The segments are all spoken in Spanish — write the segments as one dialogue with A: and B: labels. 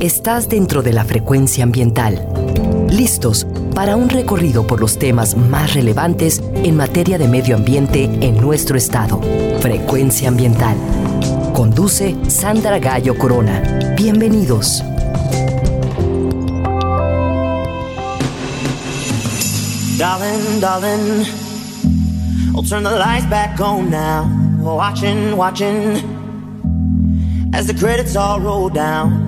A: Estás dentro de la frecuencia ambiental. Listos para un recorrido por los temas más relevantes en materia de medio ambiente en nuestro estado. Frecuencia ambiental. Conduce Sandra Gallo Corona. Bienvenidos.
B: Darling, darling, turn the lights back on now. Watching, watching, as the credits all roll down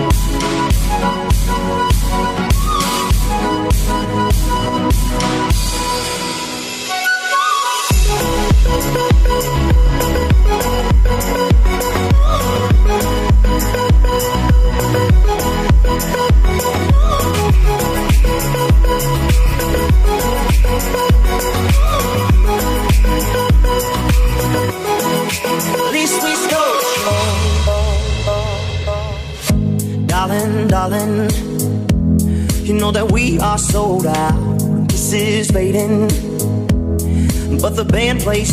B: Thank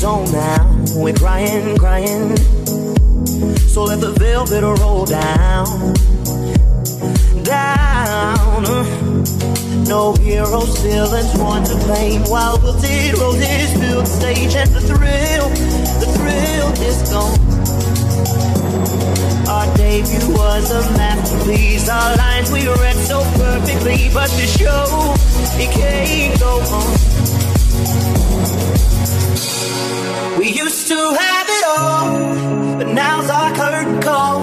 B: on now. We're crying, crying. So let the velvet roll down, down. No heroes, villains, one to blame. While wilted roses fill the stage, and the thrill, the thrill is gone. Our debut was a masterpiece. Our lines we read so perfectly, but the show it can't go on. We used to have it all, but now's our curtain call.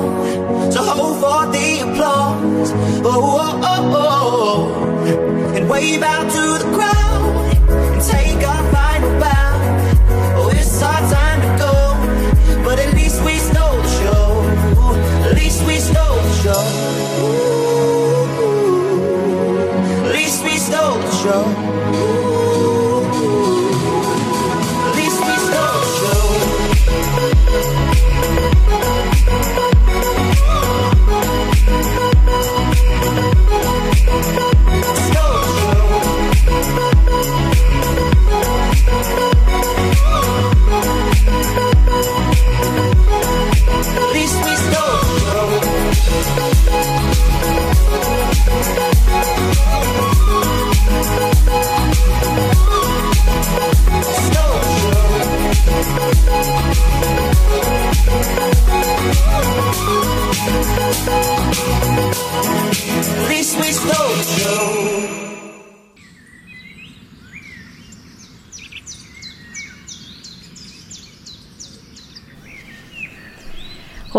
B: So hold for the applause. Oh, oh, oh, oh. oh. And wave out to the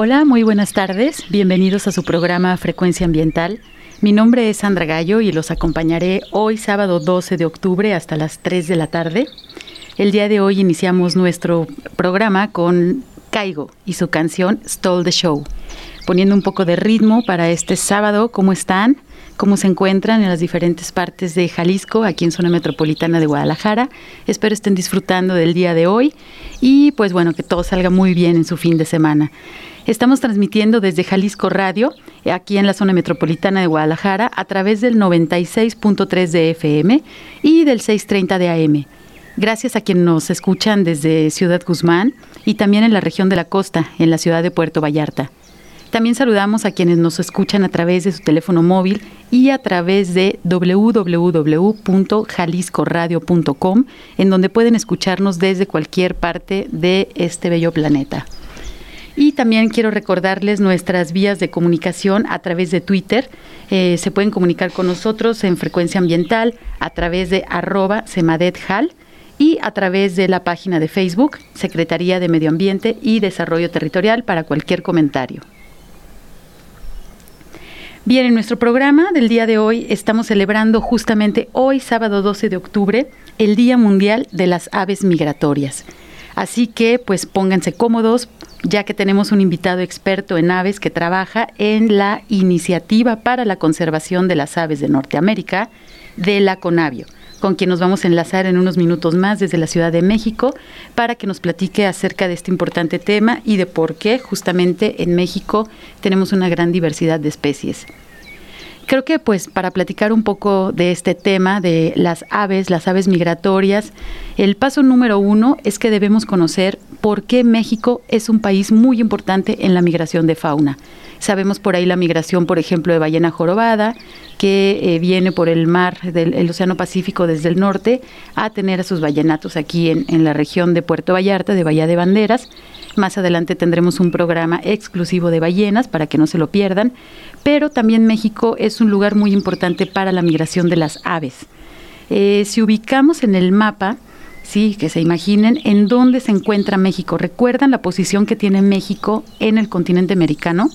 C: Hola, muy buenas tardes. Bienvenidos a su programa Frecuencia Ambiental. Mi nombre es Sandra Gallo y los acompañaré hoy sábado 12 de octubre hasta las 3 de la tarde. El día de hoy iniciamos nuestro programa con Caigo y su canción Stole the Show, poniendo un poco de ritmo para este sábado. ¿Cómo están? ¿Cómo se encuentran en las diferentes partes de Jalisco, aquí en zona metropolitana de Guadalajara? Espero estén disfrutando del día de hoy y pues bueno, que todo salga muy bien en su fin de semana. Estamos transmitiendo desde Jalisco Radio, aquí en la zona metropolitana de Guadalajara, a través del 96.3 de FM y del 630 de AM. Gracias a quienes nos escuchan desde Ciudad Guzmán y también en la región de la costa, en la ciudad de Puerto Vallarta. También saludamos a quienes nos escuchan a través de su teléfono móvil y a través de www.jaliscoradio.com, en donde pueden escucharnos desde cualquier parte de este bello planeta. Y también quiero recordarles nuestras vías de comunicación a través de Twitter. Eh, se pueden comunicar con nosotros en frecuencia ambiental a través de arroba semadethal y a través de la página de Facebook, Secretaría de Medio Ambiente y Desarrollo Territorial, para cualquier comentario. Bien, en nuestro programa del día de hoy estamos celebrando justamente hoy, sábado 12 de octubre, el Día Mundial de las Aves Migratorias. Así que pues pónganse cómodos, ya que tenemos un invitado experto en aves que trabaja en la Iniciativa para la Conservación de las Aves de Norteamérica de la CONAVIO con quien nos vamos a enlazar en unos minutos más desde la Ciudad de México para que nos platique acerca de este importante tema y de por qué justamente en México tenemos una gran diversidad de especies. Creo que pues para platicar un poco de este tema de las aves, las aves migratorias, el paso número uno es que debemos conocer por qué México es un país muy importante en la migración de fauna. Sabemos por ahí la migración, por ejemplo, de ballena jorobada, que eh, viene por el mar del Océano Pacífico desde el norte a tener a sus ballenatos aquí en, la región de Puerto Vallarta, de Bahía de Banderas. Más adelante tendremos un programa exclusivo de ballenas para que no se lo pierdan, pero también México es un lugar muy importante para la migración de las aves. Eh, si ubicamos en el mapa, sí, que se imaginen en dónde se encuentra México. ¿Recuerdan la posición que tiene México en el continente americano?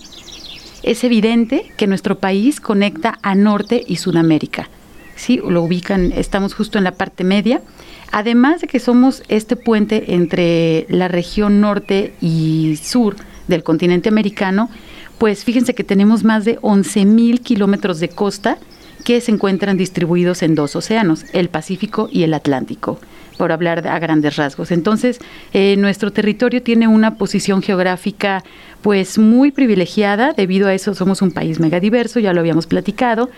C: es evidente que nuestro país conecta a Norte y Sudamérica. Sí, lo ubican, estamos justo en la parte media. Además de que somos este puente entre la región norte y sur del continente americano, pues fíjense que tenemos más de 11.000 kilómetros de costa que se encuentran distribuidos en dos océanos, el Pacífico y el Atlántico por hablar a grandes rasgos. Entonces, eh, nuestro territorio tiene una posición geográfica pues muy privilegiada, debido a eso somos un país megadiverso, ya lo habíamos platicado,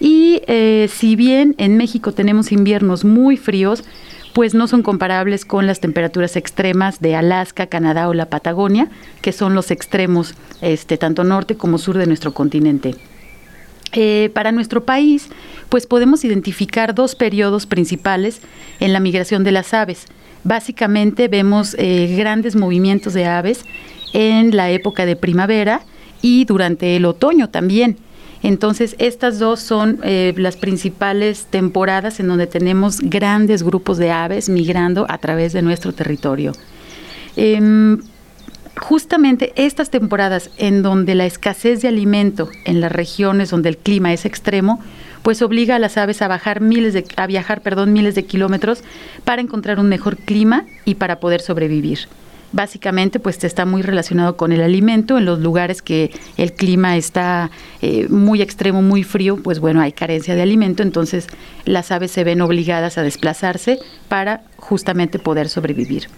C: y eh, si bien en México tenemos inviernos muy fríos, pues no son comparables con las temperaturas extremas de Alaska, Canadá o la Patagonia, que son los extremos este, tanto norte como sur de nuestro continente. Eh, para nuestro país, pues podemos identificar dos periodos principales en la migración de las aves. Básicamente vemos eh, grandes movimientos de aves en la época de primavera y durante el otoño también. Entonces, estas dos son eh, las principales temporadas en donde tenemos grandes grupos de aves migrando a través de nuestro territorio. Justamente estas temporadas en donde la escasez de alimento en las regiones donde el clima es extremo, pues obliga a las aves a bajar miles de, a viajar, perdón, miles de kilómetros para encontrar un mejor clima y para poder sobrevivir. Básicamente, pues está muy relacionado con el alimento. En los lugares que el clima está eh, muy extremo, muy frío, pues bueno, hay carencia de alimento, entonces las aves se ven obligadas a desplazarse para justamente poder sobrevivir.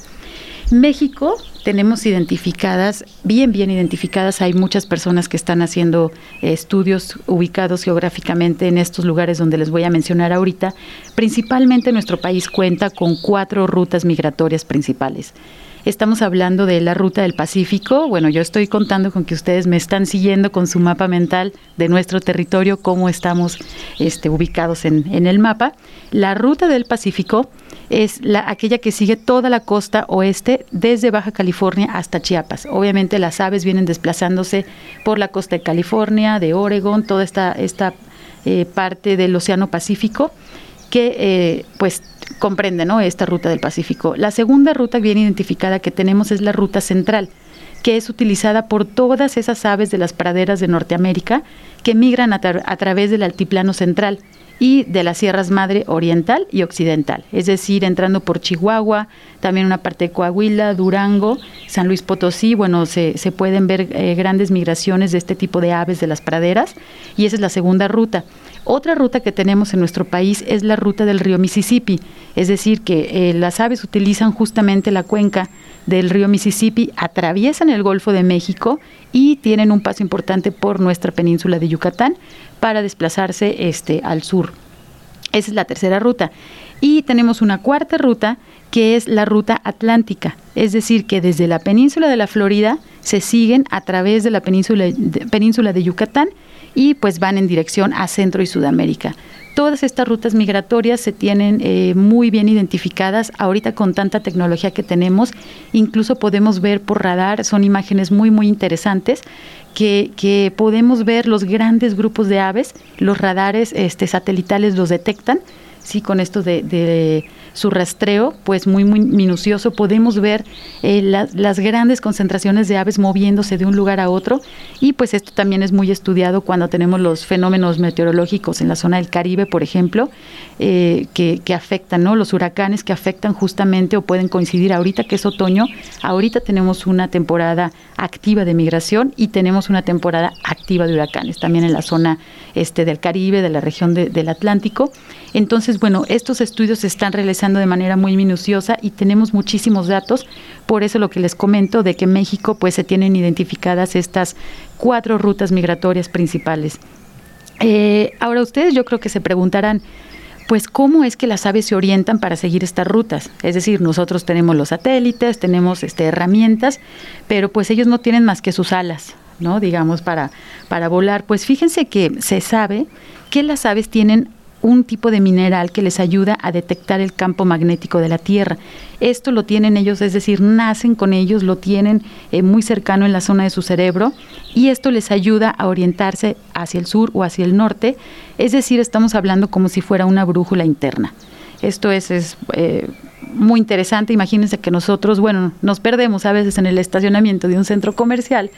C: México tenemos identificadas, bien, bien identificadas, hay muchas personas que están haciendo eh, estudios ubicados geográficamente en estos lugares donde les voy a mencionar ahorita. Principalmente nuestro país cuenta con cuatro rutas migratorias principales. Estamos hablando de la ruta del Pacífico. Bueno, yo estoy contando con que ustedes me están siguiendo con su mapa mental de nuestro territorio, cómo estamos este, ubicados en, el mapa. La ruta del Pacífico es la, aquella que sigue toda la costa oeste desde Baja California hasta Chiapas. Obviamente las aves vienen desplazándose por la costa de California, de Oregon, toda esta, esta eh, parte del Océano Pacífico que eh, pues comprende ¿no? esta ruta del Pacífico. La segunda ruta bien identificada que tenemos es la ruta central que es utilizada por todas esas aves de las praderas de Norteamérica que migran a través del altiplano central y de las sierras madre oriental y occidental, es decir, entrando por Chihuahua, también una parte de Coahuila, Durango, San Luis Potosí, bueno, se, se pueden ver eh, grandes migraciones de este tipo de aves de las praderas y esa es la segunda ruta. Otra ruta que tenemos en nuestro país es la ruta del río Mississippi, es decir, que eh, las aves utilizan justamente la cuenca del río Mississippi, atraviesan el Golfo de México y tienen un paso importante por nuestra península de Yucatán para desplazarse este, al sur. Esa es la tercera ruta. Y tenemos una cuarta ruta que es la ruta atlántica, es decir, que desde la península de la Florida se siguen a través de la península península de Yucatán y pues van en dirección a Centro y Sudamérica. Todas estas rutas migratorias se tienen eh, muy bien identificadas. Ahorita con tanta tecnología que tenemos, incluso podemos ver por radar, son imágenes muy, muy interesantes, que, que podemos ver los grandes grupos de aves, los radares este, satelitales los detectan, sí, con esto de su rastreo, pues muy, muy minucioso, podemos ver eh, las grandes concentraciones de aves moviéndose de un lugar a otro y pues esto también es muy estudiado cuando tenemos los fenómenos meteorológicos en la zona del Caribe, por ejemplo, eh, que, afectan, ¿no? Los huracanes que afectan justamente o pueden coincidir ahorita que es otoño, ahorita tenemos una temporada activa de migración y tenemos una temporada activa de huracanes también en la zona este del Caribe, de la región del Atlántico. Entonces, bueno, estos estudios se están realizando de manera muy minuciosa y tenemos muchísimos datos. Por eso lo que les comento de que México, pues se tienen identificadas estas cuatro rutas migratorias principales. Eh, ahora ustedes yo creo que se preguntarán, pues cómo es que las aves se orientan para seguir estas rutas. Es decir, nosotros tenemos los satélites, tenemos este, herramientas, pero pues ellos no tienen más que sus alas, ¿no? Digamos, para, para volar. Pues fíjense que se sabe que las aves tienen un tipo de mineral que les ayuda a detectar el campo magnético de la Tierra. Esto lo tienen ellos, es decir, nacen con ellos, lo tienen eh, muy cercano en la zona de su cerebro y esto les ayuda a orientarse hacia el sur o hacia el norte, es decir, estamos hablando como si fuera una brújula interna. Esto es, es eh, muy interesante. Imagínense que nosotros, bueno, nos perdemos a veces en el estacionamiento de un centro comercial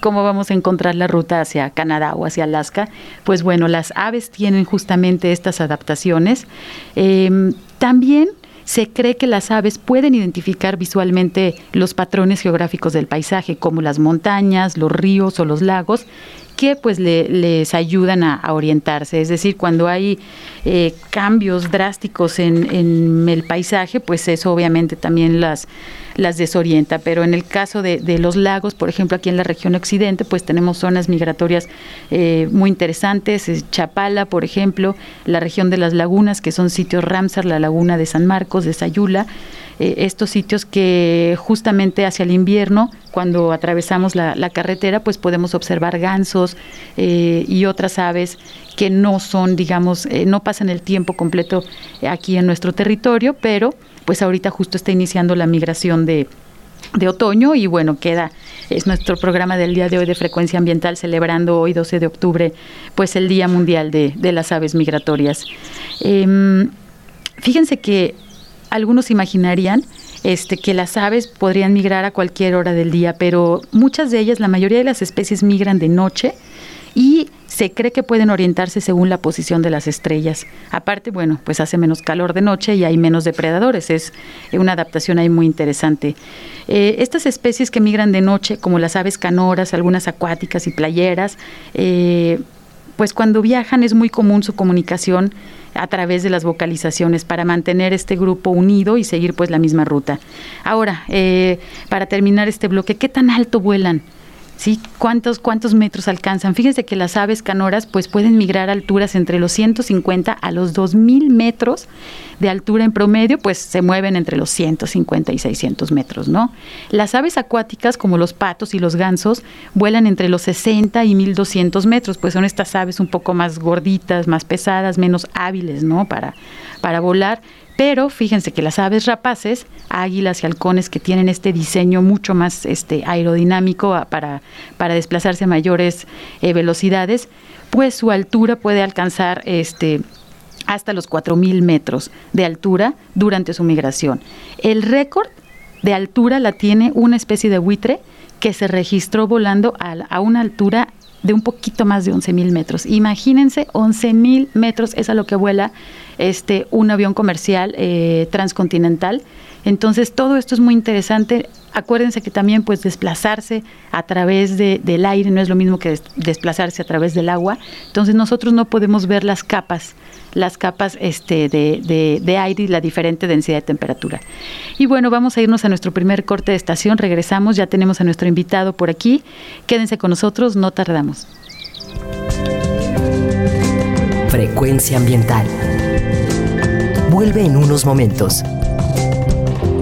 C: cómo vamos a encontrar la ruta hacia Canadá o hacia Alaska. Pues bueno, las aves tienen justamente estas adaptaciones. Em, también se cree que las aves pueden identificar visualmente los patrones geográficos del paisaje, como las montañas, los ríos o los lagos, que pues les ayudan a, orientarse. Es decir, cuando hay eh, cambios drásticos en, en, el paisaje, pues eso obviamente también las, las desorienta. Pero en el caso de, los lagos, por ejemplo, aquí en la región occidente, pues tenemos zonas migratorias eh, muy interesantes, Chapala, por ejemplo, la región de las lagunas, que son sitios Ramsar, la laguna de San Marcos, de Sayula, eh, estos sitios que justamente hacia el invierno, cuando atravesamos la, carretera, pues podemos observar gansos eh, y otras aves que no son, digamos, eh, no pasan el tiempo completo aquí en nuestro territorio, pero pues ahorita justo está iniciando la migración de, de otoño y bueno, queda, es nuestro programa del día de hoy de frecuencia ambiental celebrando hoy 12 de octubre pues el Día Mundial de, de las Aves Migratorias. Em, fíjense que algunos imaginarían este, que las aves podrían migrar a cualquier hora del día, pero muchas de ellas, la mayoría de las especies migran de noche y se cree que pueden orientarse según la posición de las estrellas. Aparte, bueno, pues hace menos calor de noche y hay menos depredadores. Es una adaptación ahí muy interesante. Eh, estas especies que migran de noche, como las aves canoras, algunas acuáticas y playeras, eh, pues cuando viajan es muy común su comunicación a través de las vocalizaciones para mantener este grupo unido y seguir pues la misma ruta. Ahora, eh, para terminar este bloque, ¿qué tan alto vuelan? ¿Sí? ¿Cuántos, ¿Cuántos metros alcanzan? Fíjense que las aves canoras pues pueden migrar a alturas entre los 150 a los 2000 metros de altura en promedio, pues se mueven entre los 150 y 600 metros, ¿no? Las aves acuáticas como los patos y los gansos vuelan entre los 60 y 1200 metros, pues son estas aves un poco más gorditas, más pesadas, menos hábiles, ¿no? Para, para volar, pero fíjense que las aves rapaces, águilas y halcones que tienen este diseño mucho más este, aerodinámico para, para desplazarse a mayores eh, velocidades, pues su altura puede alcanzar este, hasta los 4.000 metros de altura durante su migración. El récord de altura la tiene una especie de buitre que se registró volando a, a una altura de un poquito más de 11.000 metros. Imagínense, 11.000 metros es a lo que vuela este, un avión comercial eh, transcontinental. Entonces, todo esto es muy interesante. Acuérdense que también pues desplazarse a través de, del aire no es lo mismo que desplazarse a través del agua. Entonces nosotros no podemos ver las capas, las capas este, de, de aire y la diferente densidad de temperatura. Y bueno, vamos a irnos a nuestro primer corte de estación. Regresamos, ya tenemos a nuestro invitado por aquí. Quédense con nosotros, no tardamos.
A: Frecuencia ambiental vuelve en unos momentos.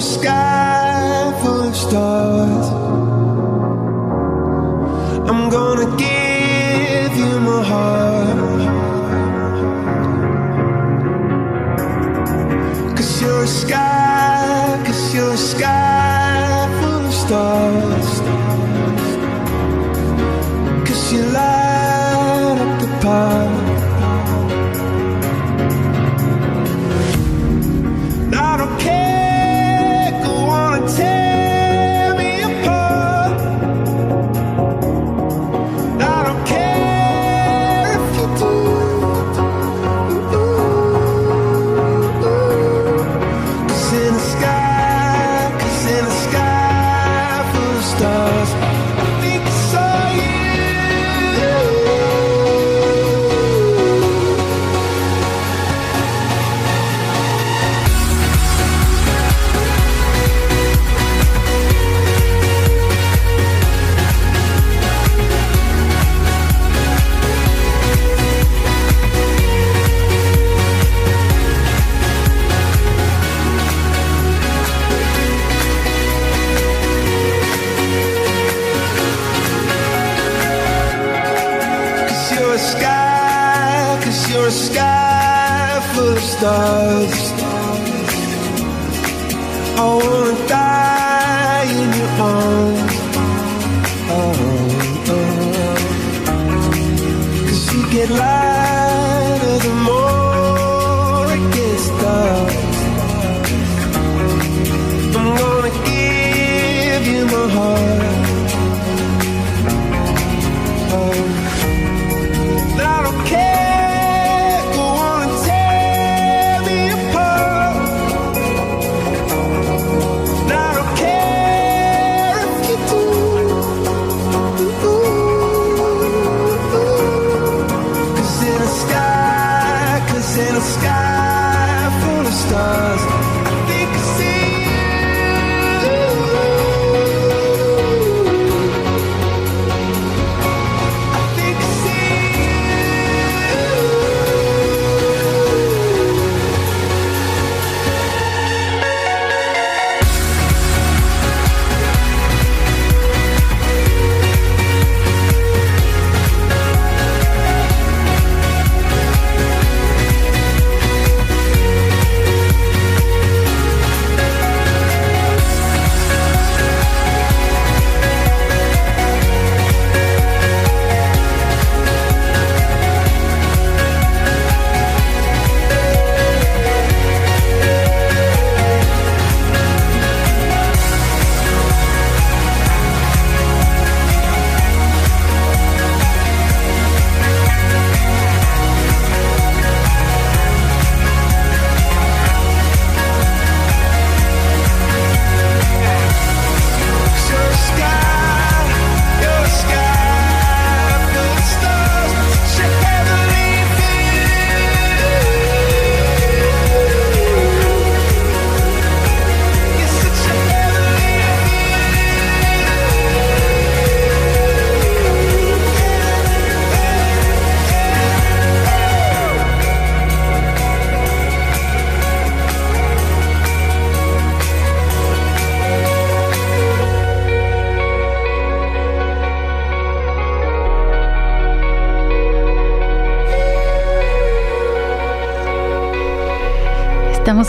A: sky.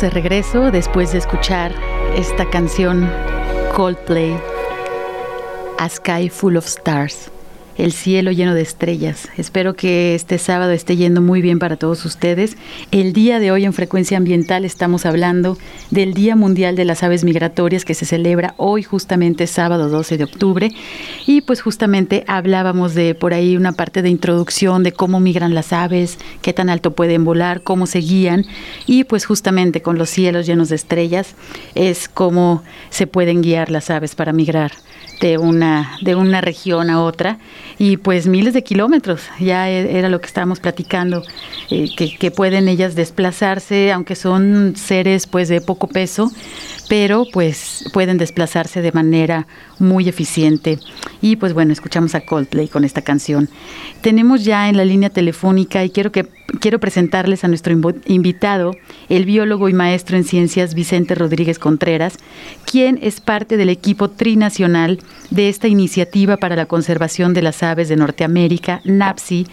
C: De regreso después de escuchar esta canción Coldplay, A Sky Full of Stars el cielo lleno de estrellas. Espero que este sábado esté yendo muy bien para todos ustedes. El día de hoy en Frecuencia Ambiental estamos hablando del Día Mundial de las Aves Migratorias que se celebra hoy justamente sábado 12 de octubre y pues justamente hablábamos de por ahí una parte de introducción de cómo migran las aves, qué tan alto pueden volar, cómo se guían y pues justamente con los cielos llenos de estrellas es cómo se pueden guiar las aves para migrar de una, de una región a otra y pues miles de kilómetros, ya e, era lo que estábamos platicando, eh, que, que, pueden ellas desplazarse, aunque son seres pues de poco peso, pero pues pueden desplazarse de manera muy eficiente. Y pues bueno, escuchamos a Coldplay con esta canción. Tenemos ya en la línea telefónica y quiero que quiero presentarles a nuestro invitado, el biólogo y maestro en ciencias Vicente Rodríguez Contreras, quien es parte del equipo trinacional de esta iniciativa para la conservación de las aves de Norteamérica, NAPSI,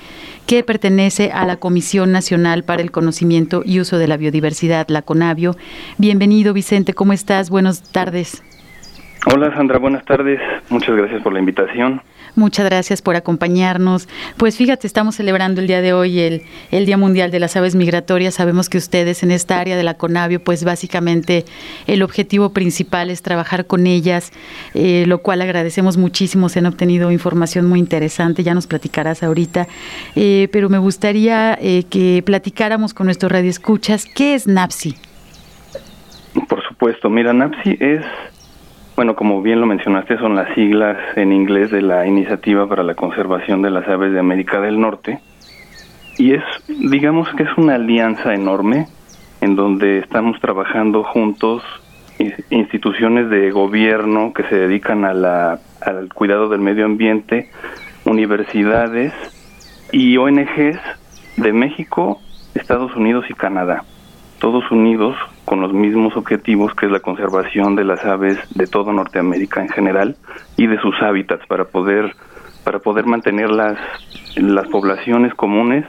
C: que pertenece a la Comisión Nacional para el Conocimiento y Uso de la Biodiversidad, la CONAVIO. Bienvenido, Vicente, ¿cómo estás? Buenas tardes.
D: Hola, Sandra, buenas tardes. Muchas gracias por la invitación.
C: Muchas gracias por acompañarnos. Pues fíjate, estamos celebrando el día de hoy el, el, Día Mundial de las Aves Migratorias. Sabemos que ustedes en esta área de la CONAVIO, pues básicamente el objetivo principal es trabajar con ellas, eh, lo cual agradecemos muchísimo. Se han obtenido información muy interesante, ya nos platicarás ahorita. Eh, pero me gustaría eh, que platicáramos con nuestros radioescuchas. ¿Qué es NAPSI?
D: Por supuesto, mira, NAPSI es bueno, como bien lo mencionaste, son las siglas en inglés de la Iniciativa para la Conservación de las Aves de América del Norte. Y es, digamos que es una alianza enorme en donde estamos trabajando juntos instituciones de gobierno que se dedican a la, al cuidado del medio ambiente, universidades y ONGs de México, Estados Unidos y Canadá todos unidos con los mismos objetivos que es la conservación de las aves de toda Norteamérica en general y de sus hábitats para poder para poder mantener las, las poblaciones comunes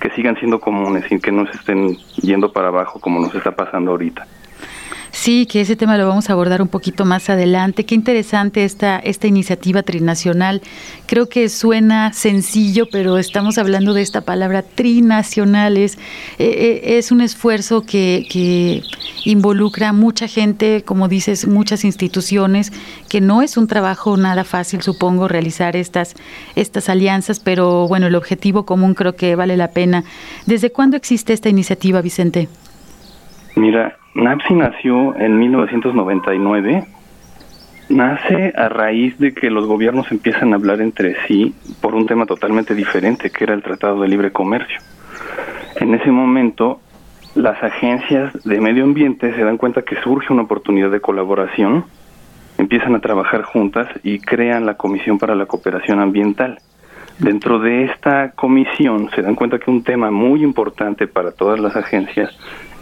D: que sigan siendo comunes y que no se estén yendo para abajo como nos está pasando ahorita.
C: Sí, que ese tema lo vamos a abordar un poquito más adelante. Qué interesante esta, esta iniciativa trinacional. Creo que suena sencillo, pero estamos hablando de esta palabra trinacional. Es, eh, eh, es un esfuerzo que, que involucra mucha gente, como dices, muchas instituciones, que no es un trabajo nada fácil, supongo, realizar estas, estas alianzas, pero bueno, el objetivo común creo que vale la pena. ¿Desde cuándo existe esta iniciativa, Vicente?
D: Mira, NAPSI nació en 1999. Nace a raíz de que los gobiernos empiezan a hablar entre sí por un tema totalmente diferente, que era el Tratado de Libre Comercio. En ese momento, las agencias de medio ambiente se dan cuenta que surge una oportunidad de colaboración, empiezan a trabajar juntas y crean la Comisión para la Cooperación Ambiental. Dentro de esta comisión se dan cuenta que un tema muy importante para todas las agencias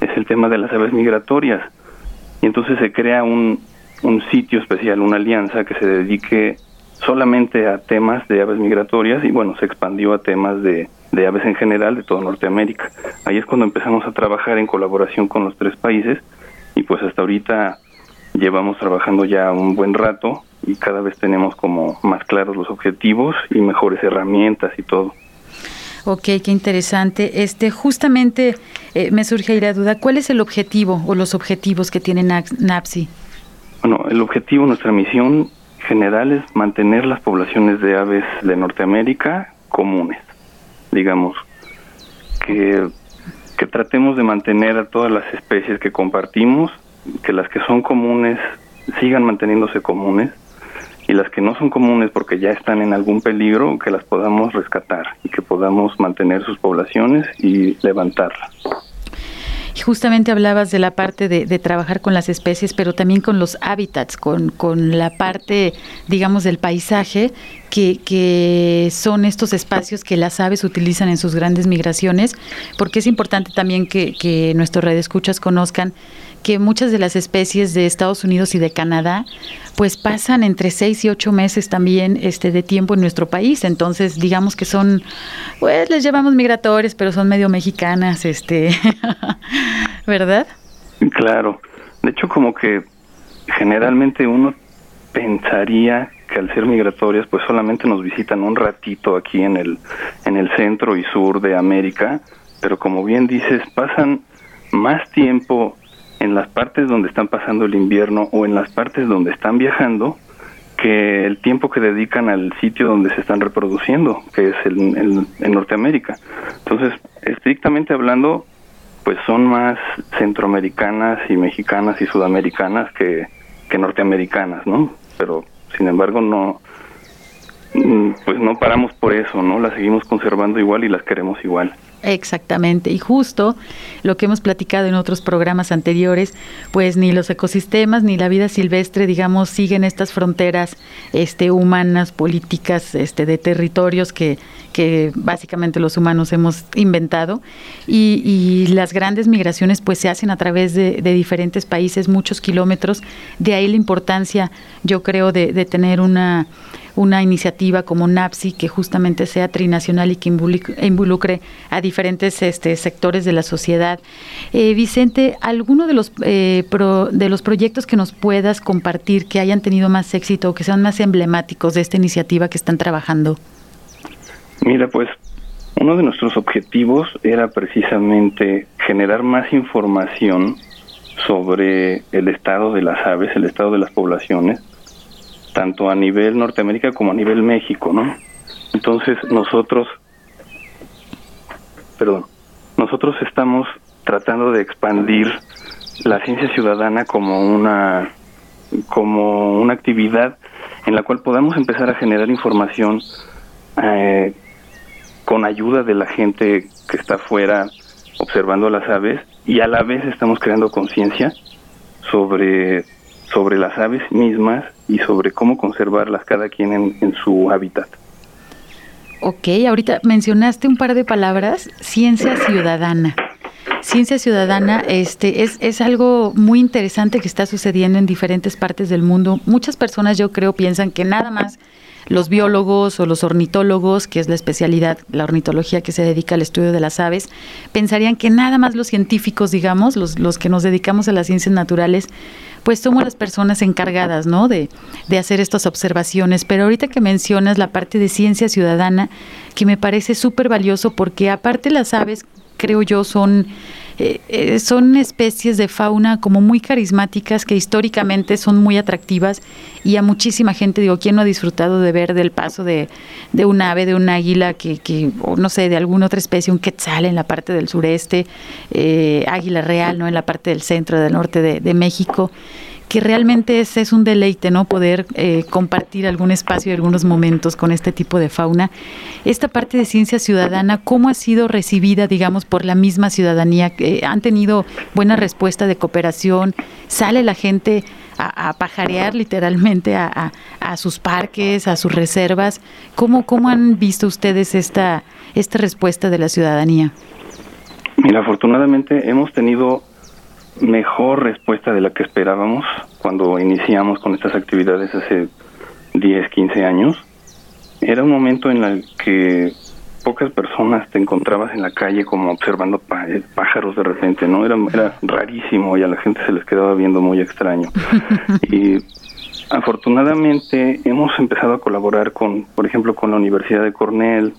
D: es el tema de las aves migratorias. Y entonces se crea un, un sitio especial, una alianza que se dedique solamente a temas de aves migratorias y bueno, se expandió a temas de, de aves en general de toda Norteamérica. Ahí es cuando empezamos a trabajar en colaboración con los tres países y pues hasta ahorita llevamos trabajando ya un buen rato y cada vez tenemos como más claros los objetivos y mejores herramientas y todo.
C: Ok, qué interesante. Este, justamente eh, me surge ahí la duda, ¿cuál es el objetivo o los objetivos que tiene NAPSI?
D: Bueno, el objetivo, nuestra misión general es mantener las poblaciones de aves de Norteamérica comunes, digamos, que, que tratemos de mantener a todas las especies que compartimos, que las que son comunes sigan manteniéndose comunes y las que no son comunes porque ya están en algún peligro, que las podamos rescatar y que podamos mantener sus poblaciones y levantarlas.
C: Justamente hablabas de la parte de, trabajar con las especies, pero también con los hábitats, con, con la parte, digamos, del paisaje, que, que, son estos espacios que las aves utilizan en sus grandes migraciones, porque es importante también que, que nuestros radioescuchas conozcan que muchas de las especies de Estados Unidos y de Canadá pues pasan entre seis y ocho meses también este de tiempo en nuestro país. Entonces digamos que son pues les llevamos migratorias pero son medio mexicanas este verdad
D: claro. De hecho como que generalmente uno pensaría que al ser migratorias pues solamente nos visitan un ratito aquí en el en el centro y sur de América pero como bien dices pasan más tiempo en las partes donde están pasando el invierno o en las partes donde están viajando que el tiempo que dedican al sitio donde se están reproduciendo, que es el, en Norteamérica. Entonces, estrictamente hablando, pues son más centroamericanas y mexicanas y sudamericanas que, que norteamericanas, ¿no? Pero Sin embargo, no, mm, pues no paramos por eso, ¿no? Las seguimos conservando igual y las queremos igual.
C: Exactamente, y justo lo que hemos platicado en otros programas anteriores, pues ni los ecosistemas ni la vida silvestre, digamos, siguen estas fronteras este, humanas, políticas, este, de territorios que, que básicamente los humanos hemos inventado. Y, y, las grandes migraciones pues se hacen a través de, diferentes países, muchos kilómetros, de ahí la importancia yo creo de, de tener una una iniciativa como NAPSI que justamente sea trinacional y que involucre a diferentes este, sectores de la sociedad. Eh, Vicente, ¿alguno de los, eh, pro, de los proyectos que nos puedas compartir que hayan tenido más éxito o que sean más emblemáticos de esta iniciativa que están trabajando?
D: Mira, pues uno de nuestros objetivos era precisamente generar más información sobre el estado de las aves, el estado de las poblaciones, tanto a nivel Norteamérica como a nivel México, ¿no? Entonces nosotros, perdón, nosotros estamos tratando de expandir la ciencia ciudadana como una como una actividad en la cual podamos empezar a generar información eh, con ayuda de la gente que está afuera observando las aves y a la vez estamos creando conciencia sobre sobre las aves mismas y sobre cómo conservarlas cada quien en, su hábitat.
C: Ok, ahorita mencionaste un par de palabras, ciencia ciudadana. Ciencia ciudadana este, es, es algo muy interesante que está sucediendo en diferentes partes del mundo. Muchas personas yo creo piensan que nada más los biólogos o los ornitólogos, que es la especialidad, la ornitología que se dedica al estudio de las aves, pensarían que nada más los científicos, digamos, los, los que nos dedicamos a las ciencias naturales, pues somos las personas encargadas, ¿no? De, de hacer estas observaciones. Pero ahorita que mencionas la parte de ciencia ciudadana, que me parece súper valioso porque aparte las aves, creo yo, son eh, eh, son especies de fauna como muy carismáticas que históricamente son muy atractivas y a muchísima gente, digo, ¿quién no ha disfrutado de ver del paso de, de un ave, de un águila, que, que, o no sé, de alguna otra especie, un quetzal en la parte del sureste, eh, águila real, ¿no? En la parte del centro, del norte de, de México? Que realmente es, es un deleite, ¿no? Poder eh, compartir algún espacio y algunos momentos con este tipo de fauna. Esta parte de ciencia ciudadana, ¿cómo ha sido recibida, digamos, por la misma ciudadanía? Eh, ¿Han tenido buena respuesta de cooperación? ¿Sale la gente a, pajarear literalmente a, a, sus parques, a sus reservas? ¿Cómo, cómo han visto ustedes esta, esta respuesta de la ciudadanía?
D: Mira, afortunadamente hemos tenido mejor respuesta de la que esperábamos cuando iniciamos con estas actividades hace 10, 15 años. Era un momento en el que pocas personas te encontrabas en la calle como observando eh, pájaros de repente, ¿no? Era, era rarísimo y a la gente se les quedaba viendo muy extraño. y afortunadamente hemos empezado a colaborar con, por ejemplo, con la Universidad de Cornell,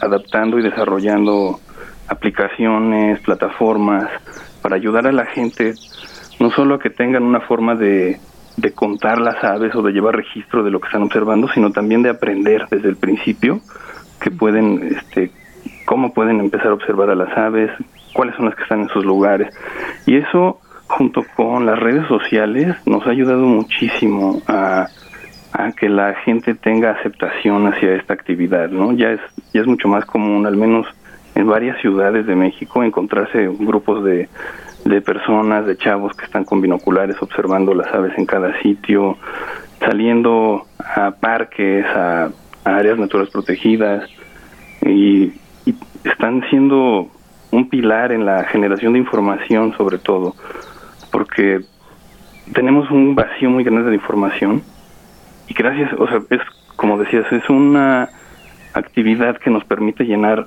D: adaptando y desarrollando aplicaciones, plataformas para ayudar a la gente no solo a que tengan una forma de, de contar las aves o de llevar registro de lo que están observando, sino también de aprender desde el principio que pueden, este, cómo pueden empezar a observar a las aves, cuáles son las que están en sus lugares. Y eso, junto con las redes sociales, nos ha ayudado muchísimo a, a que la gente tenga aceptación hacia esta actividad, ¿no? Ya es, ya es mucho más común, al menos en varias ciudades de México encontrarse grupos de, de personas, de chavos que están con binoculares observando las aves en cada sitio, saliendo a parques, a, áreas naturales protegidas y, están siendo un pilar en la generación de información sobre todo, porque tenemos un vacío muy grande de información y gracias, o sea, es como decías, es una actividad que nos permite llenar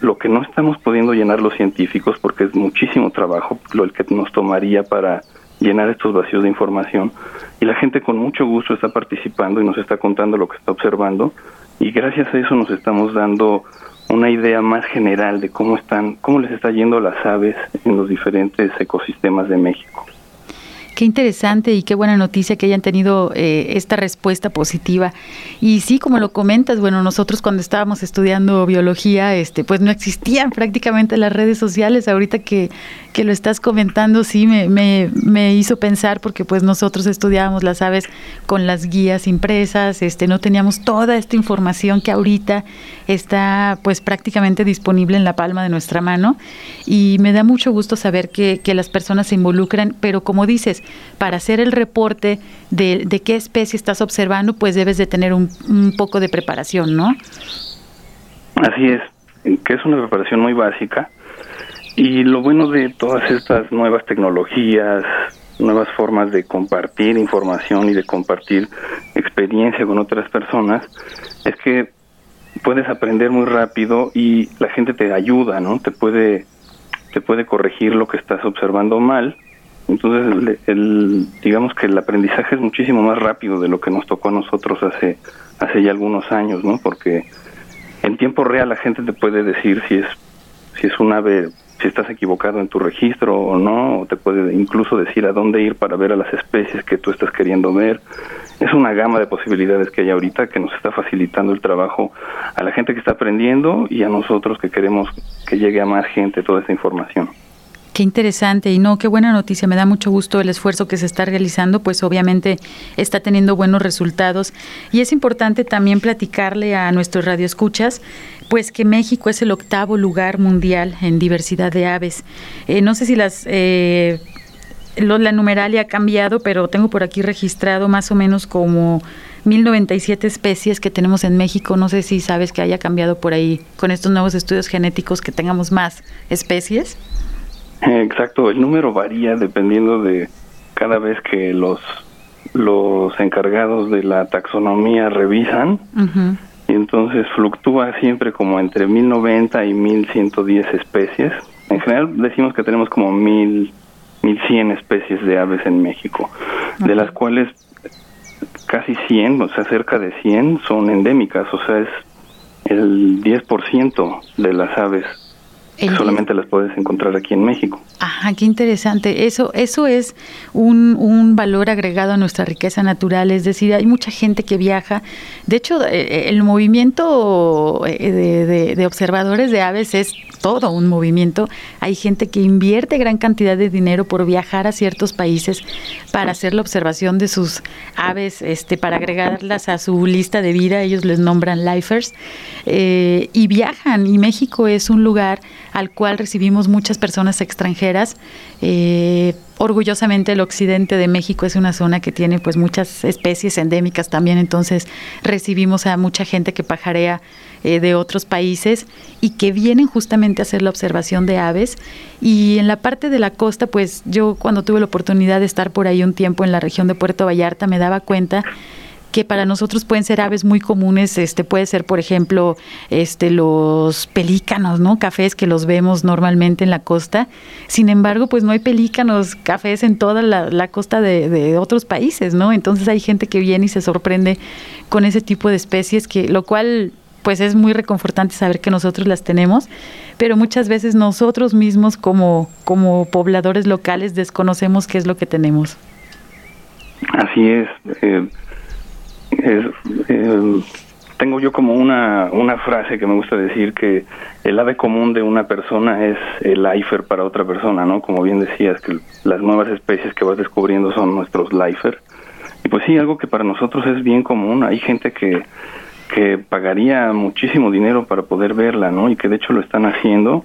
D: lo que no estamos pudiendo llenar los científicos, porque es muchísimo trabajo lo que nos tomaría para llenar estos vacíos de información, y la gente con mucho gusto está participando y nos está contando lo que está observando, y gracias a eso nos estamos dando una idea más general de cómo están, cómo les está yendo las aves en los diferentes ecosistemas de México.
C: Qué interesante y qué buena noticia que hayan tenido eh, esta respuesta positiva. Y sí, como lo comentas, bueno, nosotros cuando estábamos estudiando biología, este, pues no existían prácticamente las redes sociales. Ahorita que, que lo estás comentando, sí, me, me, me, hizo pensar porque pues nosotros estudiábamos las aves con las guías impresas, este, no teníamos toda esta información que ahorita está pues prácticamente disponible en la palma de nuestra mano. Y me da mucho gusto saber que, que las personas se involucran, pero como dices, para hacer el reporte de, de qué especie estás observando, pues debes de tener un, un poco de preparación, ¿no?
D: Así es, que es una preparación muy básica. Y lo bueno de todas estas nuevas tecnologías, nuevas formas de compartir información y de compartir experiencia con otras personas, es que puedes aprender muy rápido y la gente te ayuda, ¿no? Te puede te puede corregir lo que estás observando mal entonces, el, digamos que el aprendizaje es muchísimo más rápido de lo que nos tocó a nosotros hace, hace ya algunos años, ¿no? Porque en tiempo real la gente te puede decir si es, si es un ave, si estás equivocado en tu registro o no, o te puede incluso decir a dónde ir para ver a las especies que tú estás queriendo ver. Es una gama de posibilidades que hay ahorita que nos está facilitando el trabajo a la gente que está aprendiendo y a nosotros que queremos que llegue a más gente toda esta información.
C: Qué interesante y no, qué buena noticia. Me da mucho gusto el esfuerzo que se está realizando, pues obviamente está teniendo buenos resultados. Y es importante también platicarle a nuestros radioescuchas, pues que México es el octavo lugar mundial en diversidad de aves. Eh, no sé si las eh, la numeralia ha cambiado, pero tengo por aquí registrado más o menos como 1097 especies que tenemos en México. No sé si sabes que haya cambiado por ahí con estos nuevos estudios genéticos que tengamos más especies.
D: Exacto, el número varía dependiendo de cada vez que los los encargados de la taxonomía revisan. Y entonces fluctúa siempre como entre 1090 y 1110 especies. En general decimos que tenemos como 1000 1100 especies de aves en México, de las cuales casi 100, o sea, cerca de 100 son endémicas, o sea, es el 10% de las aves solamente las puedes encontrar aquí en México.
C: Ajá, qué interesante. Eso, eso es un, un, valor agregado a nuestra riqueza natural. Es decir, hay mucha gente que viaja. De hecho, eh, eh, el movimiento eh, de, de, observadores de aves es todo un movimiento. Hay gente que invierte gran cantidad de dinero por viajar a ciertos países para hacer la observación de sus aves, este, para agregarlas a su lista de vida. Ellos les nombran lifers y viajan. Y México es un lugar al cual recibimos muchas personas extranjeras. Eh, orgullosamente el occidente de México es una zona que tiene pues muchas especies endémicas también, entonces recibimos a mucha gente que pajarea eh, de otros países y que vienen justamente a hacer la observación de aves. Y en la parte de la costa, pues yo cuando tuve la oportunidad de estar por ahí un tiempo en la región de Puerto Vallarta me daba cuenta que para nosotros pueden ser aves muy comunes, este puede ser por ejemplo, este los pelícanos, ¿no? Cafés que los vemos normalmente en la costa. Sin embargo, pues no hay pelícanos, cafés en toda la, costa de, de, otros países, ¿no? Entonces hay gente que viene y se sorprende con ese tipo de especies que lo cual pues es muy reconfortante saber que nosotros las tenemos, pero muchas veces nosotros mismos como, como pobladores locales desconocemos qué es lo que tenemos.
D: Así es. Eh, eh, tengo yo como una, una frase que me gusta decir que el ave común de una persona es el lifer para otra persona, ¿no? Como bien decías, que las nuevas especies que vas descubriendo son nuestros lifer. Y pues sí, algo que para nosotros es bien común. Hay gente que, que pagaría muchísimo dinero para poder verla, ¿no? Y que de hecho lo están haciendo.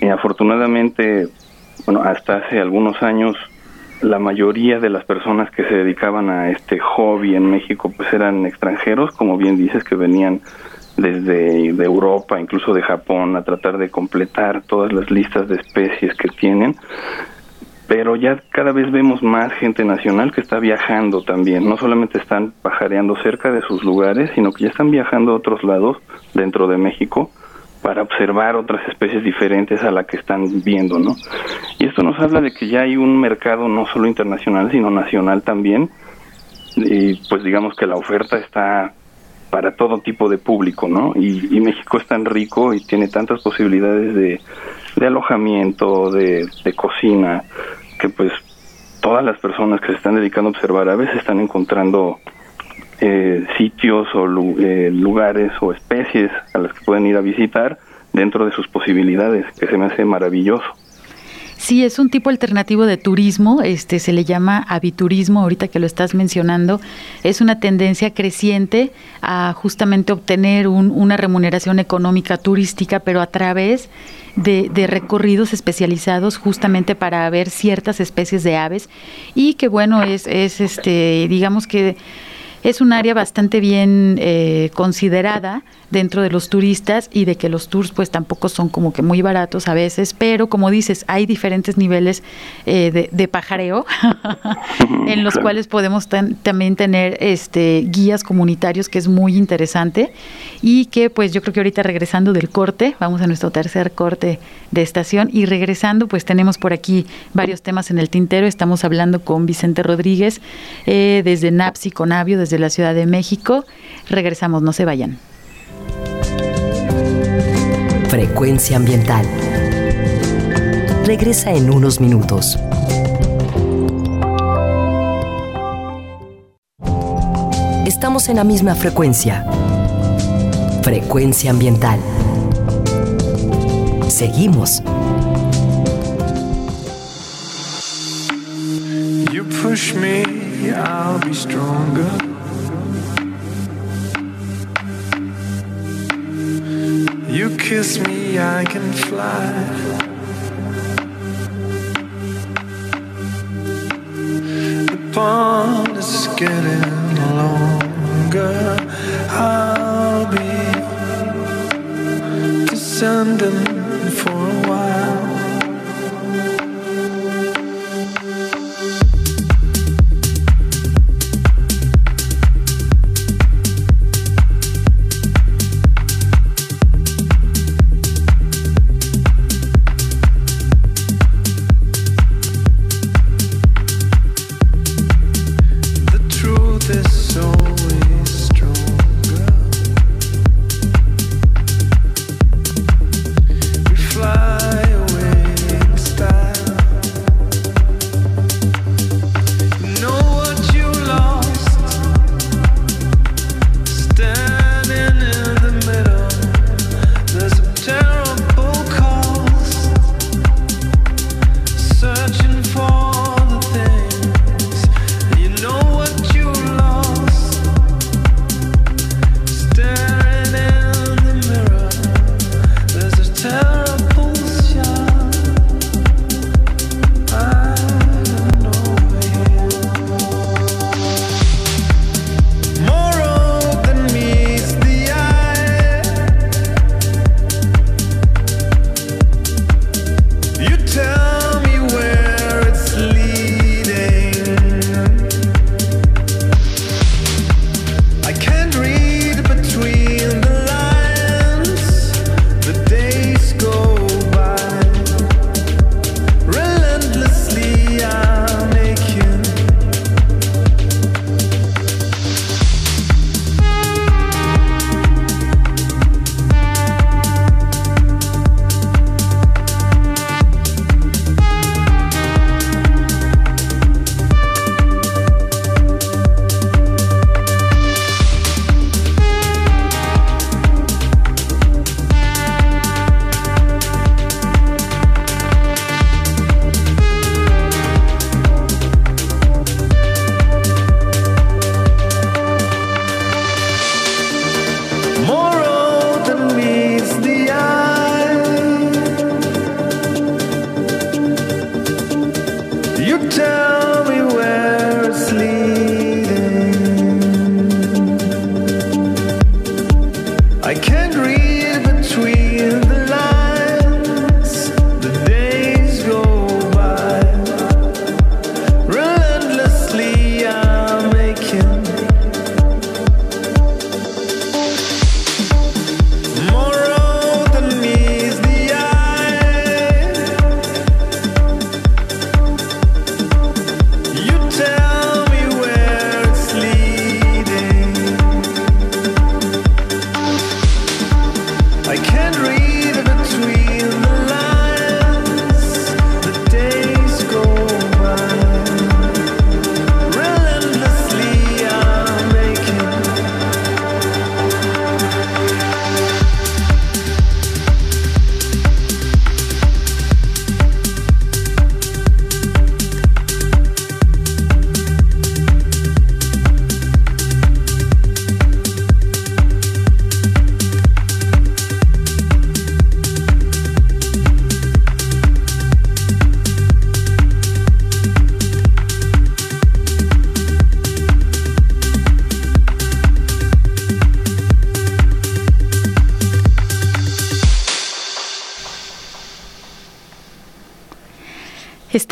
D: Y afortunadamente, bueno, hasta hace algunos años la mayoría de las personas que se dedicaban a este hobby en México pues eran extranjeros, como bien dices, que venían desde de Europa, incluso de Japón, a tratar de completar todas las listas de especies que tienen. Pero ya cada vez vemos más gente nacional que está viajando también. No solamente están pajareando cerca de sus lugares, sino que ya están viajando a otros lados dentro de México para observar otras especies diferentes a la que están viendo, ¿no? Y esto nos habla de que ya hay un mercado no solo internacional, sino nacional también, y pues digamos que la oferta está para todo tipo de público, ¿no? Y, México es tan rico y tiene tantas posibilidades de, alojamiento, de, de cocina, que pues todas las personas que se están dedicando a observar aves están encontrando eh, sitios o eh, lugares o especies a las que pueden ir a visitar dentro de sus posibilidades, que se me hace maravilloso.
C: Sí, es un tipo alternativo de turismo, este se le llama aviturismo, ahorita que lo estás mencionando, es una tendencia creciente a justamente obtener una remuneración económica turística, pero a través de, de, recorridos especializados justamente para ver ciertas especies de aves y que bueno es, es este digamos que es un área bastante bien eh, considerada dentro de los turistas y de que los tours pues tampoco son como que muy baratos a veces, pero como dices, hay diferentes niveles eh, de, pajareo en los cuales podemos también tener este guías comunitarios que es muy interesante y que pues yo creo que ahorita regresando del corte, vamos a nuestro tercer corte de estación y regresando pues tenemos por aquí varios temas en el tintero, estamos hablando con Vicente Rodríguez eh, desde NAPSI Conavio, desde la Ciudad de México, regresamos, no se vayan.
A: Frecuencia ambiental. Regresa en unos minutos. Estamos en la misma frecuencia. Frecuencia ambiental. Seguimos. You push me, I'll be stronger. Kiss me, I can fly. The pond is getting longer. I'll be descending for a while.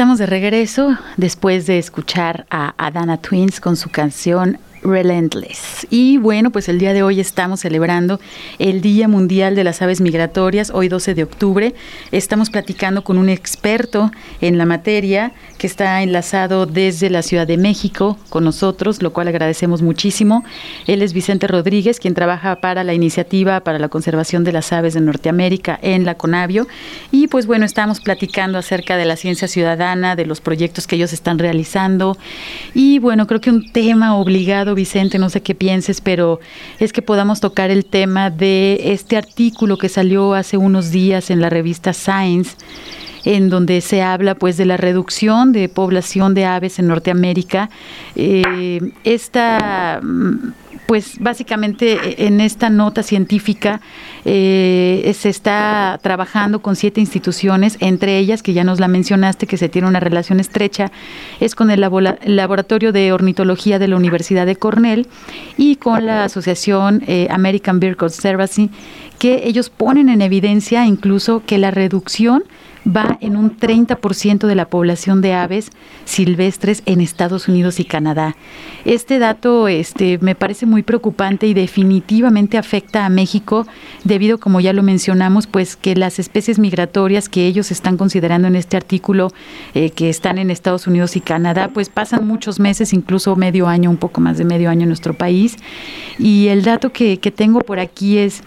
C: Estamos de regreso después de escuchar a Adana Twins con su canción Relentless. Y bueno, pues el día de hoy estamos celebrando el Día Mundial de las Aves Migratorias, hoy 12 de octubre. Estamos platicando con un experto en la materia que está enlazado desde la Ciudad de México con nosotros, lo cual agradecemos muchísimo. Él es Vicente Rodríguez, quien trabaja para la Iniciativa para la Conservación de las Aves de Norteamérica en la Conavio. Y pues bueno, estamos platicando acerca de la ciencia ciudadana, de los proyectos que ellos están realizando. Y bueno, creo que un tema obligado Vicente, no sé qué pero es que podamos tocar el tema de este artículo que salió hace unos días en la revista Science en donde se habla pues de la reducción de población de aves en Norteamérica. Eh, esta pues básicamente e, en esta nota científica eh, se está trabajando con siete instituciones, entre ellas, que ya nos la mencionaste, que se tiene una relación estrecha, es con el Laboratorio de Ornitología de la Universidad de Cornell y con la Asociación eh, American Bird Conservancy, que ellos ponen en evidencia incluso que la reducción va en un 30% de la población de aves silvestres en Estados Unidos y Canadá. Este dato este, me parece muy preocupante y definitivamente afecta a México debido, como ya lo mencionamos, pues que las especies migratorias que ellos están considerando en este artículo eh, que están en Estados Unidos y Canadá, pues pasan muchos meses, incluso medio año, un poco más de medio año en nuestro país. Y el dato que, que tengo por aquí es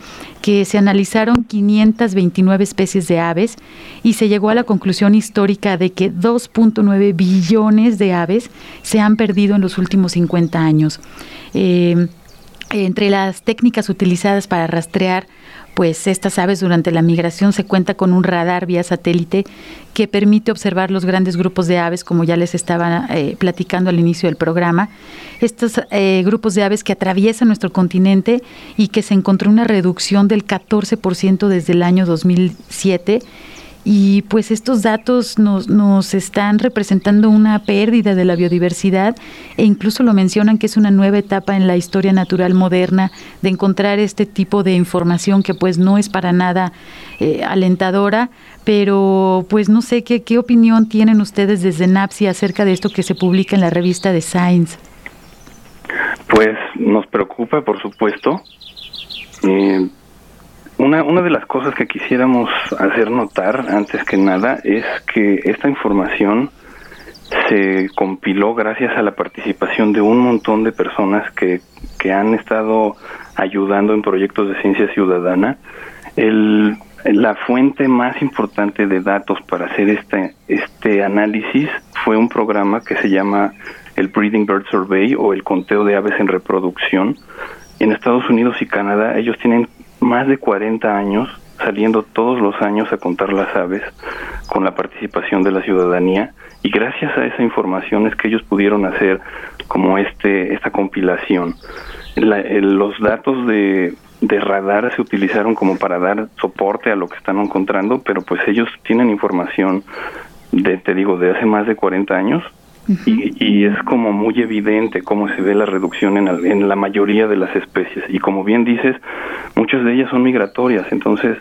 C: que se analizaron 529 especies de aves y se llegó a la conclusión histórica de que 2.9 billones de aves se han perdido en los últimos 50 años. Eh, entre las técnicas utilizadas para rastrear pues estas aves durante la migración se cuenta con un radar vía satélite que permite observar los grandes grupos de aves, como ya les estaba eh, platicando al inicio del programa. Estos eh, grupos de aves que atraviesan nuestro continente y que se encontró una reducción del 14% desde el año 2007 y pues estos datos nos, nos están representando una pérdida de la biodiversidad e incluso lo mencionan que es una nueva etapa en la historia natural moderna de encontrar este tipo de información que pues no es para nada eh, alentadora, pero pues no sé ¿qué, qué opinión tienen ustedes desde NAPSI acerca de esto que se publica en la revista de Science.
D: Pues nos preocupa, por supuesto. Eh, una, una de las cosas que quisiéramos hacer notar antes que nada es que esta información se compiló gracias a la participación de un montón de personas que, que han estado ayudando en proyectos de ciencia ciudadana. El, la fuente más importante de datos para hacer este, este análisis fue un programa que se llama el Breeding Bird Survey o el conteo de aves en reproducción. En Estados Unidos y Canadá ellos tienen más de 40 años saliendo todos los años a contar las aves con la participación de la ciudadanía y gracias a esa información es que ellos pudieron hacer como este esta compilación. los datos de, de radar se utilizaron como para dar soporte a lo que están encontrando, pero pues ellos tienen información de, te digo, de hace más de 40 años y, es como muy evidente cómo se ve la reducción en, en, la mayoría de las especies. Y como bien dices, muchas de ellas son migratorias, entonces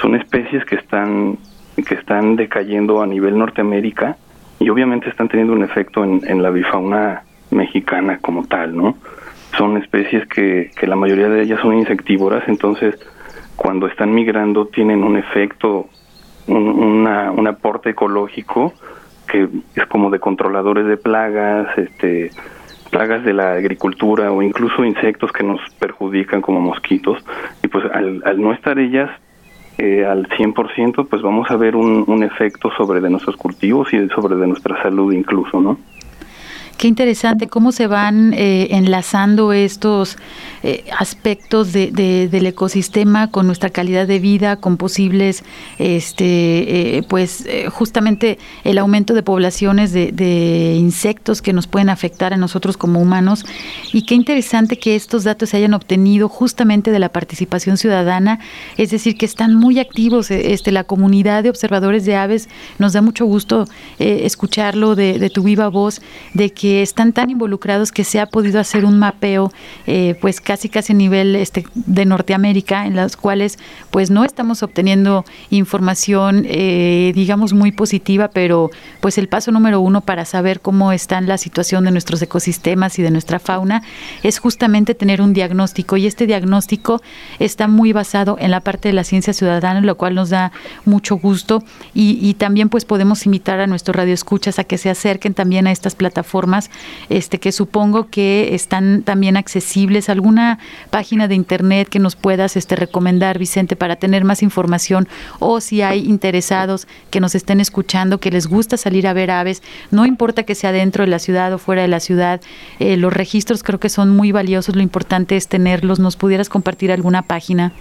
D: son especies que están, que están decayendo a nivel Norteamérica y obviamente están teniendo un efecto en, en la bifauna mexicana como tal, ¿no? Son especies que, que la mayoría de ellas son insectívoras, entonces cuando están migrando tienen un efecto, un, una, un aporte ecológico que es como de controladores de plagas, este plagas de la agricultura o incluso insectos que nos perjudican como mosquitos y pues al, al no estar ellas eh, al 100% pues vamos a ver un, un efecto sobre de nuestros cultivos y sobre de nuestra salud incluso, ¿no?
C: Qué interesante cómo se van eh, enlazando estos eh, aspectos de, del ecosistema con nuestra calidad de vida, con posibles, este, eh, pues justamente el aumento de poblaciones de, de, insectos que nos pueden afectar a nosotros como humanos. Y qué interesante que estos datos se hayan obtenido justamente de la participación ciudadana, es decir, que están muy activos. Este, la comunidad de observadores de aves nos da mucho gusto escucharlo de, de tu viva voz, de que que están tan involucrados que se ha podido hacer un mapeo, eh, pues casi casi a nivel este, de Norteamérica, en las cuales pues no estamos obteniendo información, eh, digamos, muy positiva, pero pues el paso número uno para saber cómo está la situación de nuestros ecosistemas y de nuestra fauna es justamente tener un diagnóstico. Y este diagnóstico está muy basado en la parte de la ciencia ciudadana, lo cual nos da mucho gusto. Y, y también pues podemos invitar a nuestros radioescuchas a que se acerquen también a estas plataformas este que supongo que están también accesibles. Alguna página de internet que nos puedas este recomendar Vicente para tener más información o si hay interesados que nos estén escuchando que les gusta salir a ver aves no importa que sea dentro de la ciudad o fuera de la ciudad eh, los registros creo que son muy valiosos. Lo importante es tenerlos. Nos pudieras compartir alguna página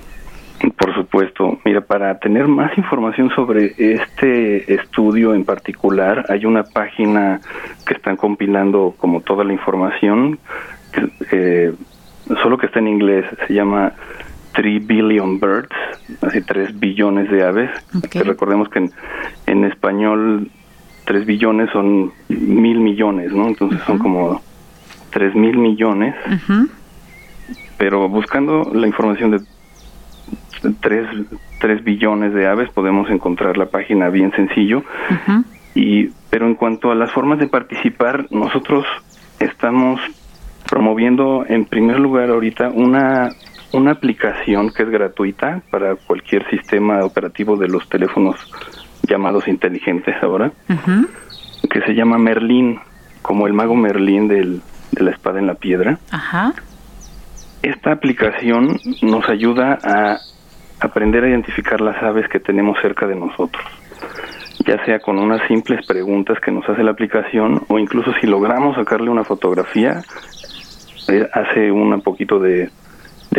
D: por supuesto. Mira, para tener más información sobre este estudio en particular, hay una página que están compilando como toda la información, eh, solo que está en inglés, se llama 3 billion birds, así 3 billones de aves. Que recordemos que en, español 3 billones son mil millones, ¿no? Entonces son como 3 mil millones. Pero buscando la información de 3, 3 billones de aves, podemos encontrar la página bien sencillo. y Pero en cuanto a las formas de participar, nosotros estamos promoviendo en primer lugar ahorita una, una aplicación que es gratuita para cualquier sistema operativo de los teléfonos llamados inteligentes ahora, que se llama Merlín, como el mago Merlín del, de la espada en la piedra. Esta aplicación nos ayuda a aprender a identificar las aves que tenemos cerca de nosotros, ya sea con unas simples preguntas que nos hace la aplicación o incluso si logramos sacarle una fotografía, eh, hace un poquito de,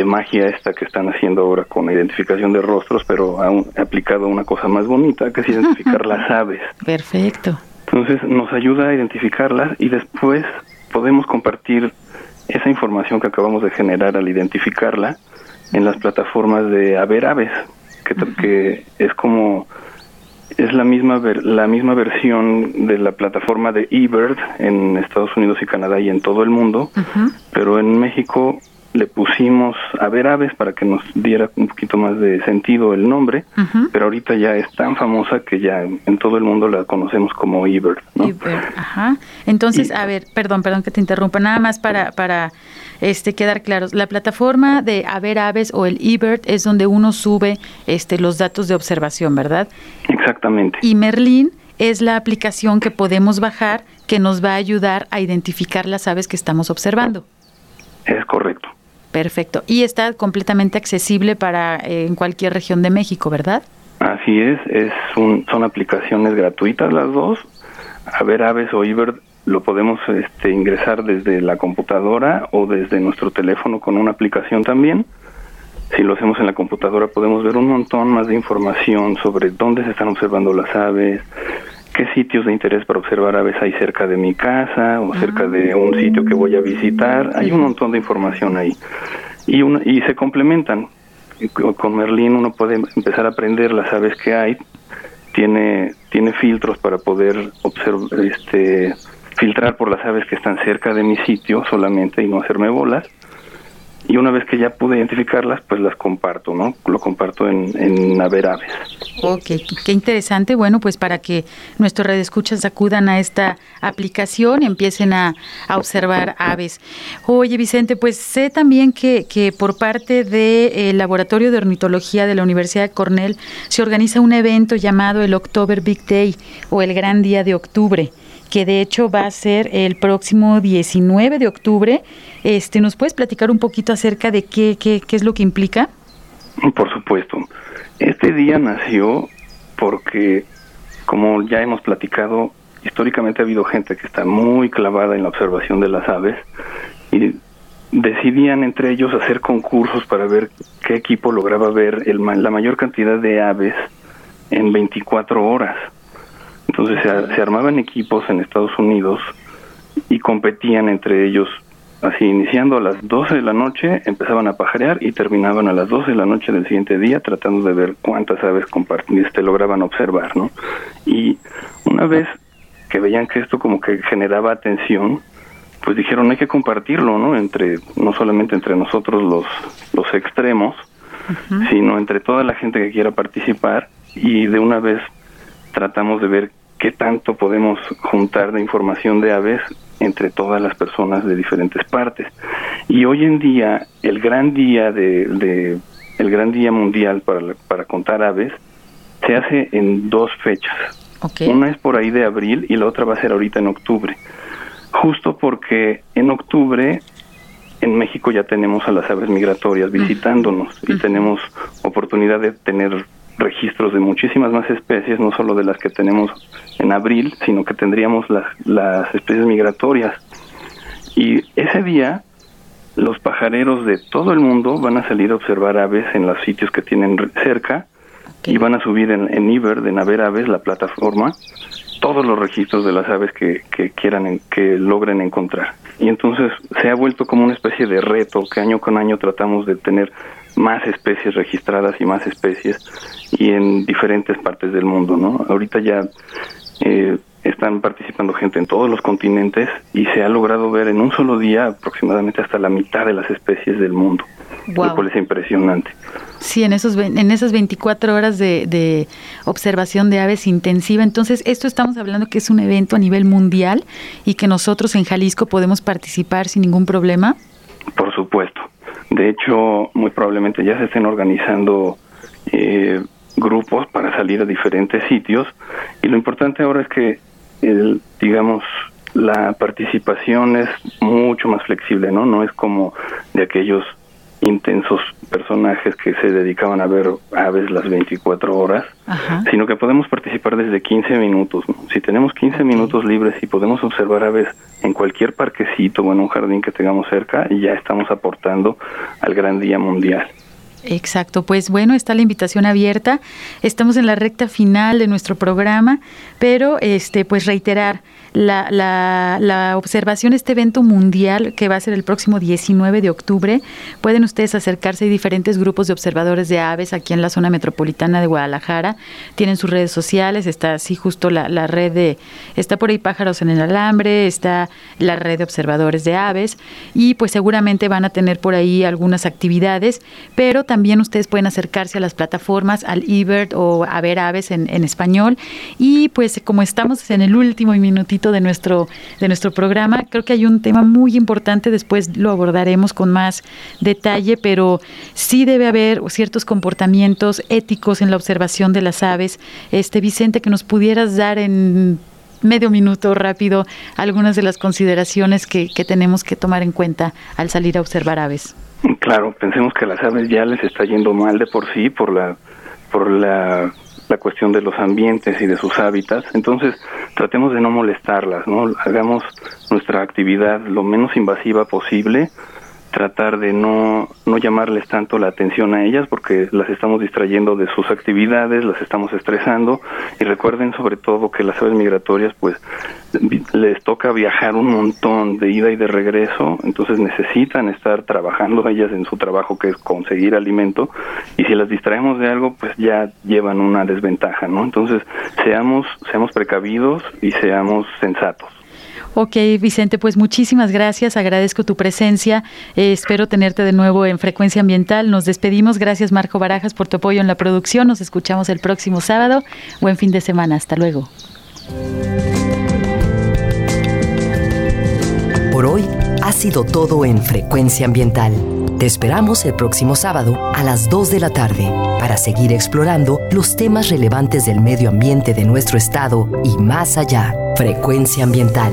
D: magia esta que están haciendo ahora con identificación de rostros, pero ha aplicado una cosa más bonita que es identificar las aves.
C: Perfecto.
D: Entonces nos ayuda a identificarlas y después podemos compartir esa información que acabamos de generar al identificarla en las plataformas de Haber Aves, que, que es como es la misma la misma versión de la plataforma de eBird en Estados Unidos y Canadá y en todo el mundo, pero en México le pusimos a ver aves para que nos diera un poquito más de sentido el nombre, pero ahorita ya es tan famosa que ya en todo el mundo la conocemos como eBird, ¿no?
C: ajá. Entonces, a ver, perdón, perdón que te interrumpa, nada más para para este quedar claros. La plataforma de A ver aves o el eBird es donde uno sube este los datos de observación, ¿verdad?
D: Exactamente.
C: Y Merlin es la aplicación que podemos bajar que nos va a ayudar a identificar las aves que estamos observando.
D: Es correcto.
C: Perfecto. Y está completamente accesible para eh, en cualquier región de México, ¿verdad?
D: Así es, es son aplicaciones gratuitas las dos. A ver, Aves o Iber lo podemos este, ingresar desde la computadora o desde nuestro teléfono con una aplicación también. Si lo hacemos en la computadora podemos ver un montón más de información sobre dónde se están observando las aves, qué sitios de interés para observar aves hay cerca de mi casa o cerca de un sitio que voy a visitar. Hay un montón de información ahí. Y, una, y se complementan. Con Merlín uno puede empezar a aprender las aves que hay. Tiene, tiene filtros para poder observar, este, filtrar por las aves que están cerca de mi sitio solamente y no hacerme bolas y una vez que ya pude identificarlas, pues las comparto, ¿no? Lo comparto en, en Aves.
C: Ok, qué interesante. Bueno, pues para que nuestros redescuchas acudan a esta aplicación y empiecen a, observar aves. Oye, Vicente, pues sé también que, que por parte del eh, Laboratorio de Ornitología de la Universidad de Cornell se organiza un evento llamado el October Big Day o el Gran Día de Octubre que de hecho va a ser el próximo 19 de octubre. Este, ¿Nos puedes platicar un poquito acerca de qué, qué, qué es lo que implica?
D: Por supuesto. Este día nació porque, como ya hemos platicado, históricamente ha habido gente que está muy clavada en la observación de las aves y decidían entre ellos hacer concursos para ver qué equipo lograba ver el, la mayor cantidad de aves en 24 horas. Entonces se, armaban equipos en Estados Unidos y competían entre ellos así iniciando a las 12 de la noche empezaban a pajarear y terminaban a las 12 de la noche del siguiente día tratando de ver cuántas aves este, lograban observar, ¿no? Y una vez que veían que esto como que generaba atención, pues dijeron hay que compartirlo, ¿no? Entre no solamente entre nosotros los los extremos, sino entre toda la gente que quiera participar y de una vez tratamos de ver qué tanto podemos juntar de información de aves entre todas las personas de diferentes partes. Y hoy en día el gran día de, el gran día mundial para, para contar aves se hace en dos fechas. Una es por ahí de abril y la otra va a ser ahorita en octubre. Justo porque en octubre en México ya tenemos a las aves migratorias visitándonos y tenemos oportunidad de tener registros de muchísimas más especies, no solo de las que tenemos en abril, sino que tendríamos las, las especies migratorias. Y ese día los pajareros de todo el mundo van a salir a observar aves en los sitios que tienen cerca y van a subir en, en Iber de Naver Aves, la plataforma, todos los registros de las aves que, que quieran, que logren encontrar. Y entonces se ha vuelto como una especie de reto que año con año tratamos de tener más especies registradas y más especies y en diferentes partes del mundo, ¿no? Ahorita ya eh, están participando gente en todos los continentes y se ha logrado ver en un solo día aproximadamente hasta la mitad de las especies del mundo, lo cual es impresionante.
C: Sí, en, esos, en esas 24 horas de, de, observación de aves intensiva. Entonces, esto estamos hablando que es un evento a nivel mundial y que nosotros en Jalisco podemos participar sin ningún problema.
D: Por supuesto. De hecho, muy probablemente ya se estén organizando eh, grupos para salir a diferentes sitios y lo importante ahora es que, el, digamos, la participación es mucho más flexible, ¿no? No es como de aquellos intensos personajes que se dedicaban a ver aves las 24 horas, sino que podemos participar desde 15 minutos. Si tenemos 15 minutos libres y podemos observar aves en cualquier parquecito o en un jardín que tengamos cerca, ya estamos aportando al gran día mundial.
C: Exacto, pues bueno, está la invitación abierta. Estamos en la recta final de nuestro programa, pero este pues reiterar la, la, la observación este evento mundial que va a ser el próximo 19 de octubre. Pueden ustedes acercarse, hay diferentes grupos de observadores de aves aquí en la zona metropolitana de Guadalajara. Tienen sus redes sociales, está así justo la, la red de, está por ahí pájaros en el alambre, está la red de observadores de aves y pues seguramente van a tener por ahí algunas actividades, pero también ustedes pueden acercarse a las plataformas, al eBird o a ver aves en, en español y pues como estamos en el último minutito de nuestro, de nuestro programa. Creo que hay un tema muy importante, después lo abordaremos con más detalle, pero sí debe haber ciertos comportamientos éticos en la observación de las aves. Este Vicente, que nos pudieras dar en medio minuto rápido algunas de las consideraciones que, que tenemos que tomar en cuenta al salir a observar aves.
D: Claro, pensemos que a las aves ya les está yendo mal de por sí por la por la la cuestión de los ambientes y de sus hábitats. Entonces, tratemos de no molestarlas, ¿no? Hagamos nuestra actividad lo menos invasiva posible tratar de no, no llamarles tanto la atención a ellas porque las estamos distrayendo de sus actividades, las estamos estresando y recuerden sobre todo que las aves migratorias pues les toca viajar un montón de ida y de regreso, entonces necesitan estar trabajando ellas en su trabajo que es conseguir alimento y si las distraemos de algo pues ya llevan una desventaja, ¿no? Entonces seamos, seamos precavidos y seamos sensatos.
C: Ok, Vicente, pues muchísimas gracias, agradezco tu presencia, eh, espero tenerte de nuevo en Frecuencia Ambiental. Nos despedimos, gracias Marco Barajas por tu apoyo en la producción, nos escuchamos el próximo sábado, buen fin de semana, hasta luego.
A: Por hoy ha sido todo en Frecuencia Ambiental. Te esperamos el próximo sábado a las 2 de la tarde para seguir explorando los temas relevantes del medio ambiente de nuestro estado y más allá. Frecuencia Ambiental,